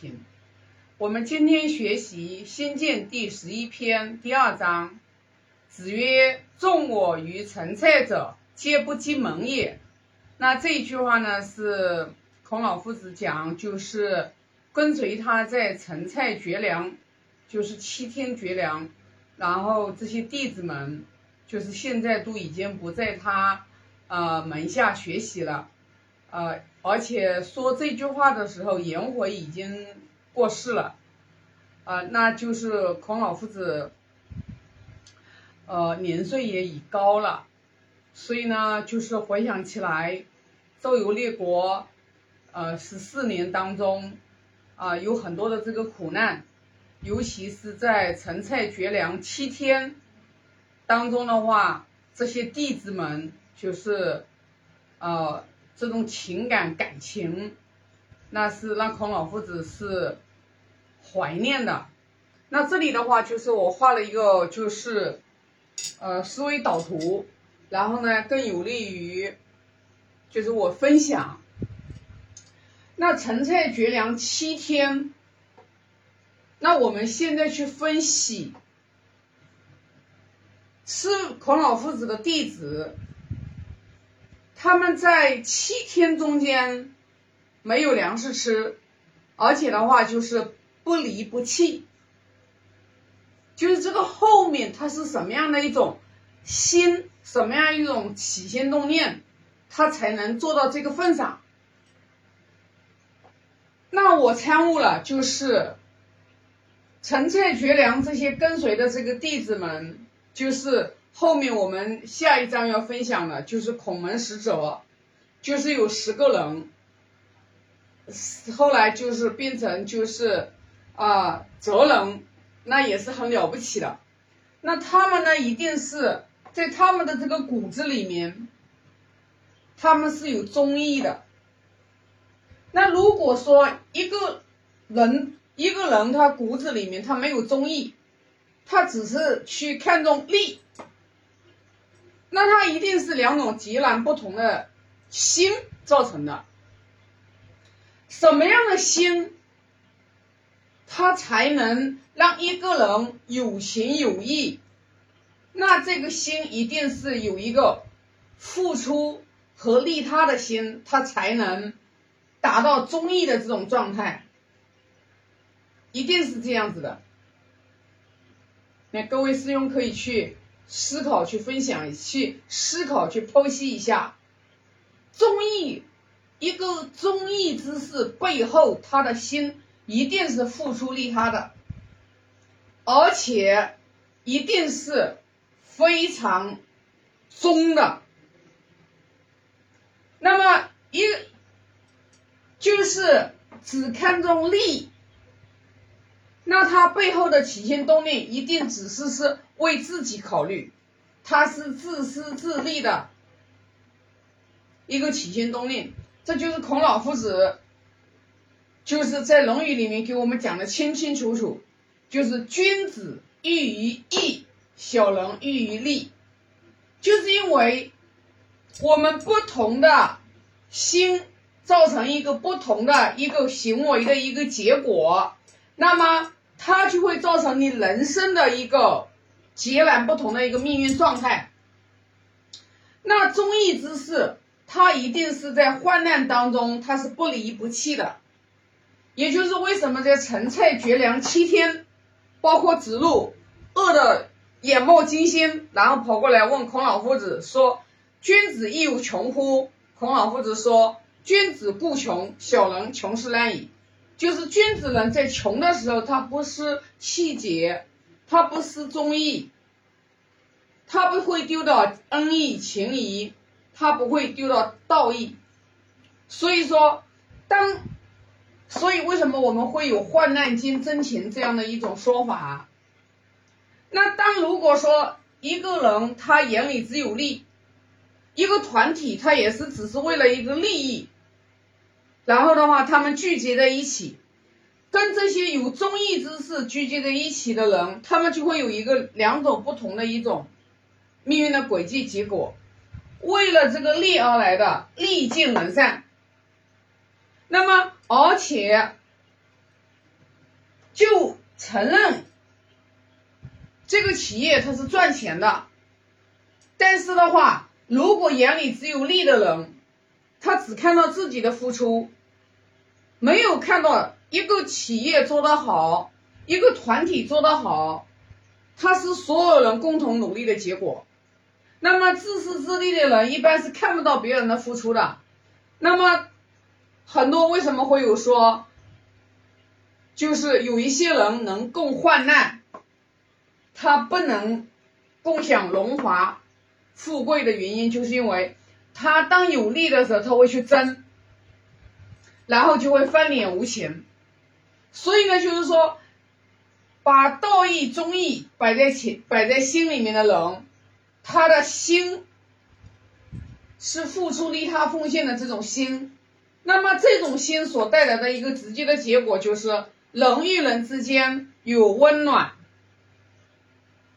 频。我们今天学习《新建》第十一篇第二章。子曰：“众我于陈蔡者，皆不及门也。”那这一句话呢，是孔老夫子讲，就是跟随他在陈蔡绝粮，就是七天绝粮，然后这些弟子们，就是现在都已经不在他呃门下学习了，呃，而且说这句话的时候，颜回已经过世了，啊，那就是孔老夫子。呃，年岁也已高了，所以呢，就是回想起来，周游列国，呃，十四年当中，啊，有很多的这个苦难，尤其是在陈蔡绝粮七天当中的话，这些弟子们就是，呃，这种情感感情，那是让孔老夫子是怀念的。那这里的话，就是我画了一个，就是。呃，思维导图，然后呢，更有利于，就是我分享。那陈蔡绝粮七天，那我们现在去分析，是孔老夫子的弟子，他们在七天中间没有粮食吃，而且的话就是不离不弃。就是这个后面他是什么样的一种心，什么样一种起心动念，他才能做到这个份上？那我参悟了，就是陈蔡绝粮这些跟随的这个弟子们，就是后面我们下一章要分享的，就是孔门使者，就是有十个人，后来就是变成就是啊哲人。那也是很了不起的，那他们呢，一定是在他们的这个骨子里面，他们是有忠义的。那如果说一个人一个人他骨子里面他没有忠义，他只是去看重利，那他一定是两种截然不同的心造成的。什么样的心？他才能让一个人有情有义，那这个心一定是有一个付出和利他的心，他才能达到忠义的这种状态，一定是这样子的。那各位师兄可以去思考、去分享、去思考、去剖析一下，忠义一个忠义之士背后，他的心。一定是付出利他的，而且一定是非常忠的。那么一就是只看重利，那他背后的起心动念一定只是是为自己考虑，他是自私自利的一个起心动念，这就是孔老夫子。就是在《论语》里面给我们讲的清清楚楚，就是君子喻于义，小人喻于利，就是因为我们不同的心造成一个不同的一个行为的一个结果，那么它就会造成你人生的一个截然不同的一个命运状态。那忠义之士，他一定是在患难当中，他是不离不弃的。也就是为什么在陈蔡绝粮七天，包括子路饿得眼冒金星，然后跑过来问孔老夫子说：“君子亦有穷乎？”孔老夫子说：“君子固穷，小人穷斯难矣。”就是君子人在穷的时候，他不失气节，他不失忠义，他不会丢到恩义情谊，他不会丢到道义。所以说，当所以，为什么我们会有患难见真情这样的一种说法？那当如果说一个人他眼里只有利，一个团体他也是只是为了一个利益，然后的话，他们聚集在一起，跟这些有忠义之士聚集在一起的人，他们就会有一个两种不同的一种命运的轨迹结果，为了这个利而来的，利尽人散。那么，而且就承认这个企业它是赚钱的，但是的话，如果眼里只有利的人，他只看到自己的付出，没有看到一个企业做得好，一个团体做得好，它是所有人共同努力的结果。那么自私自利的人一般是看不到别人的付出的。那么很多为什么会有说，就是有一些人能共患难，他不能共享荣华富贵的原因，就是因为。他当有利的时候，他会去争，然后就会翻脸无情。所以呢，就是说，把道义、忠义摆在前、摆在心里面的人，他的心是付出利他奉献的这种心。那么，这种心所带来的一个直接的结果，就是人与人之间有温暖，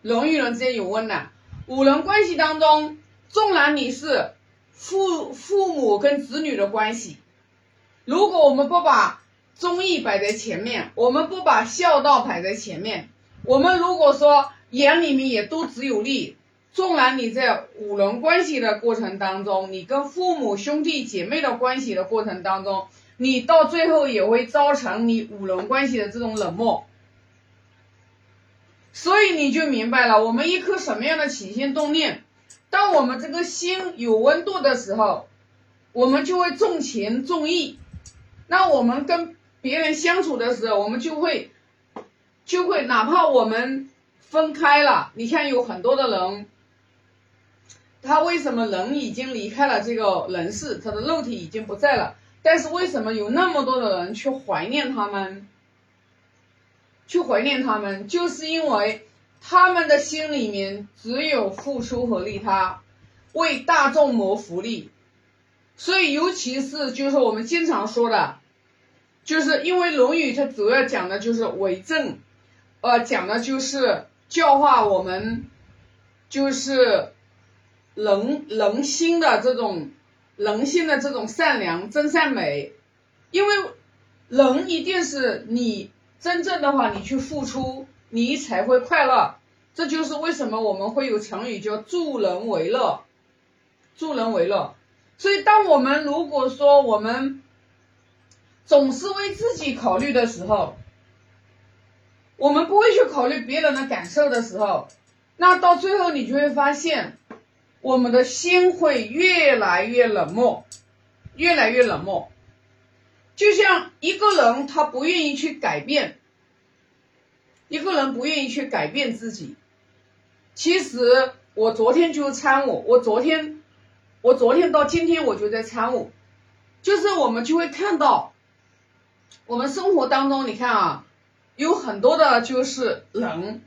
人与人之间有温暖。五人关系当中，纵然你是。父父母跟子女的关系，如果我们不把忠义摆在前面，我们不把孝道摆在前面，我们如果说眼里面也都只有利，纵然你在五伦关系的过程当中，你跟父母兄弟姐妹的关系的过程当中，你到最后也会造成你五伦关系的这种冷漠，所以你就明白了，我们一颗什么样的起心动念。当我们这个心有温度的时候，我们就会重情重义。那我们跟别人相处的时候，我们就会就会哪怕我们分开了，你看有很多的人，他为什么人已经离开了这个人世，他的肉体已经不在了，但是为什么有那么多的人去怀念他们，去怀念他们，就是因为。他们的心里面只有付出和利他，为大众谋福利，所以尤其是就是我们经常说的，就是因为《论语》它主要讲的就是为政，呃，讲的就是教化我们，就是人人心的这种人性的这种善良真善美，因为人一定是你真正的话，你去付出。你才会快乐，这就是为什么我们会有成语叫助人为乐，助人为乐。所以，当我们如果说我们总是为自己考虑的时候，我们不会去考虑别人的感受的时候，那到最后你就会发现，我们的心会越来越冷漠，越来越冷漠。就像一个人他不愿意去改变。一个人不愿意去改变自己，其实我昨天就参悟，我昨天，我昨天到今天我就在参悟，就是我们就会看到，我们生活当中，你看啊，有很多的就是人，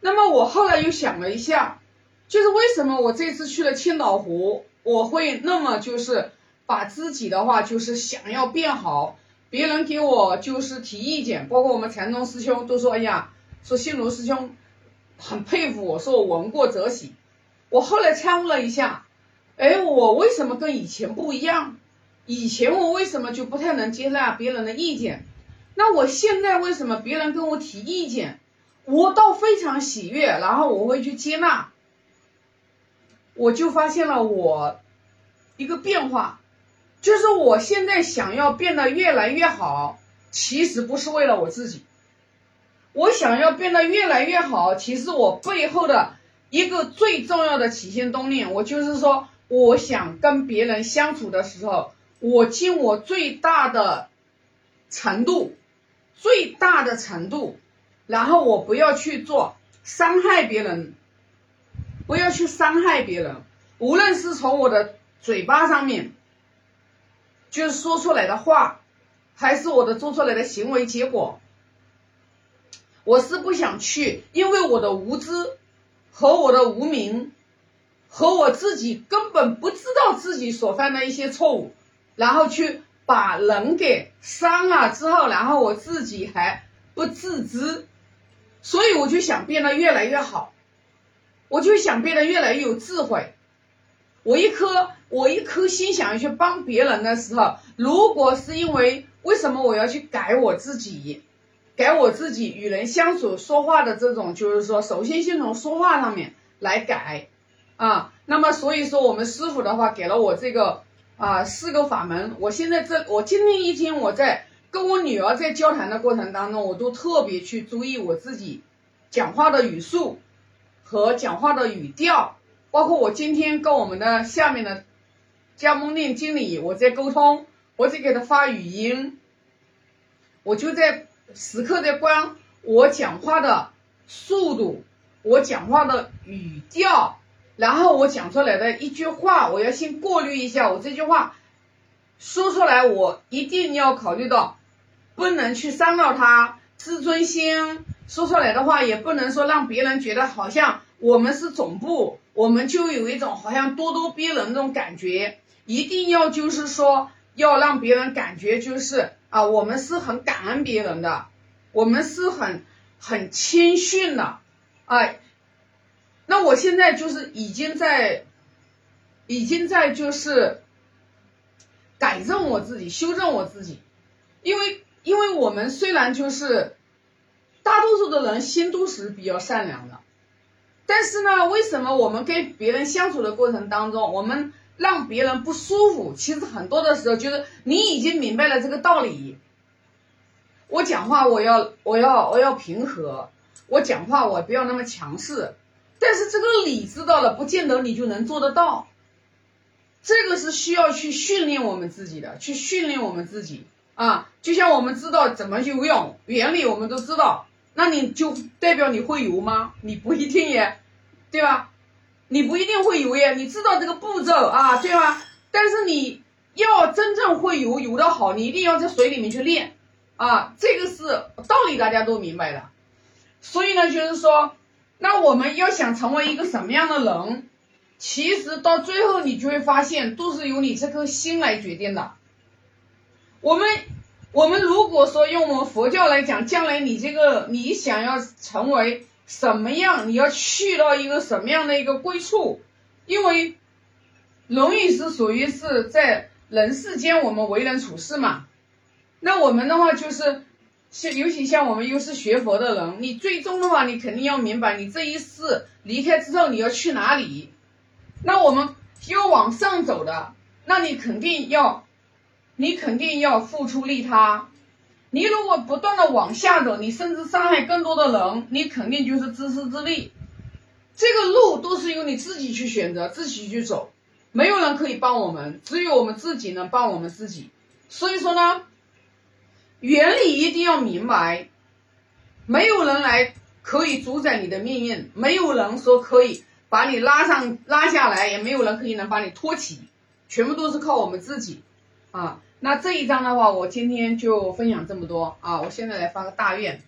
那么我后来又想了一下，就是为什么我这次去了千岛湖，我会那么就是把自己的话就是想要变好。别人给我就是提意见，包括我们禅宗师兄都说：“哎呀，说心如师兄很佩服我，说我闻过则喜。”我后来参悟了一下，哎，我为什么跟以前不一样？以前我为什么就不太能接纳别人的意见？那我现在为什么别人跟我提意见，我倒非常喜悦，然后我会去接纳？我就发现了我一个变化。就是我现在想要变得越来越好，其实不是为了我自己。我想要变得越来越好，其实我背后的一个最重要的起心动念，我就是说，我想跟别人相处的时候，我尽我最大的程度，最大的程度，然后我不要去做伤害别人，不要去伤害别人，无论是从我的嘴巴上面。就是说出来的话，还是我的做出来的行为结果，我是不想去，因为我的无知和我的无名，和我自己根本不知道自己所犯的一些错误，然后去把人给伤了之后，然后我自己还不自知，所以我就想变得越来越好，我就想变得越来越有智慧。我一颗我一颗心想要去帮别人的时候，如果是因为为什么我要去改我自己？改我自己与人相处说话的这种，就是说，首先先从说话上面来改啊。那么所以说，我们师傅的话给了我这个啊四个法门。我现在这，我今天一天我在跟我女儿在交谈的过程当中，我都特别去注意我自己讲话的语速和讲话的语调，包括我今天跟我们的下面的加盟店经理我在沟通，我在给他发语音，我就在。时刻在观我讲话的速度，我讲话的语调，然后我讲出来的一句话，我要先过滤一下。我这句话说出来，我一定要考虑到，不能去伤到他自尊心。说出来的话也不能说让别人觉得好像我们是总部，我们就有一种好像咄咄逼人那种感觉。一定要就是说，要让别人感觉就是。啊，我们是很感恩别人的，我们是很很谦逊的，哎，那我现在就是已经在，已经在就是改正我自己，修正我自己，因为因为我们虽然就是大多数的人心都是比较善良的，但是呢，为什么我们跟别人相处的过程当中，我们让别人不舒服，其实很多的时候就是你已经明白了这个道理。我讲话我要我要我要平和，我讲话我不要那么强势。但是这个理知道了，不见得你就能做得到。这个是需要去训练我们自己的，去训练我们自己啊。就像我们知道怎么游泳原理，我们都知道，那你就代表你会游吗？你不一定耶，对吧？你不一定会游耶，你知道这个步骤啊，对吧？但是你要真正会游，游得好，你一定要在水里面去练啊，这个是道理，大家都明白的。所以呢，就是说，那我们要想成为一个什么样的人，其实到最后你就会发现，都是由你这颗心来决定的。我们我们如果说用我们佛教来讲，将来你这个你想要成为。什么样？你要去到一个什么样的一个归处？因为《论语》是属于是在人世间我们为人处事嘛。那我们的话就是，像尤其像我们又是学佛的人，你最终的话你肯定要明白，你这一世离开之后你要去哪里。那我们要往上走的，那你肯定要，你肯定要付出利他。你如果不断的往下走，你甚至伤害更多的人，你肯定就是自私自利。这个路都是由你自己去选择，自己去走，没有人可以帮我们，只有我们自己能帮我们自己。所以说呢，原理一定要明白，没有人来可以主宰你的命运，没有人说可以把你拉上拉下来，也没有人可以能把你托起，全部都是靠我们自己啊。那这一章的话，我今天就分享这么多啊！我现在来发个大愿，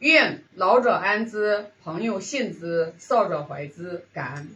愿老者安之，朋友信之，少者怀之，感恩。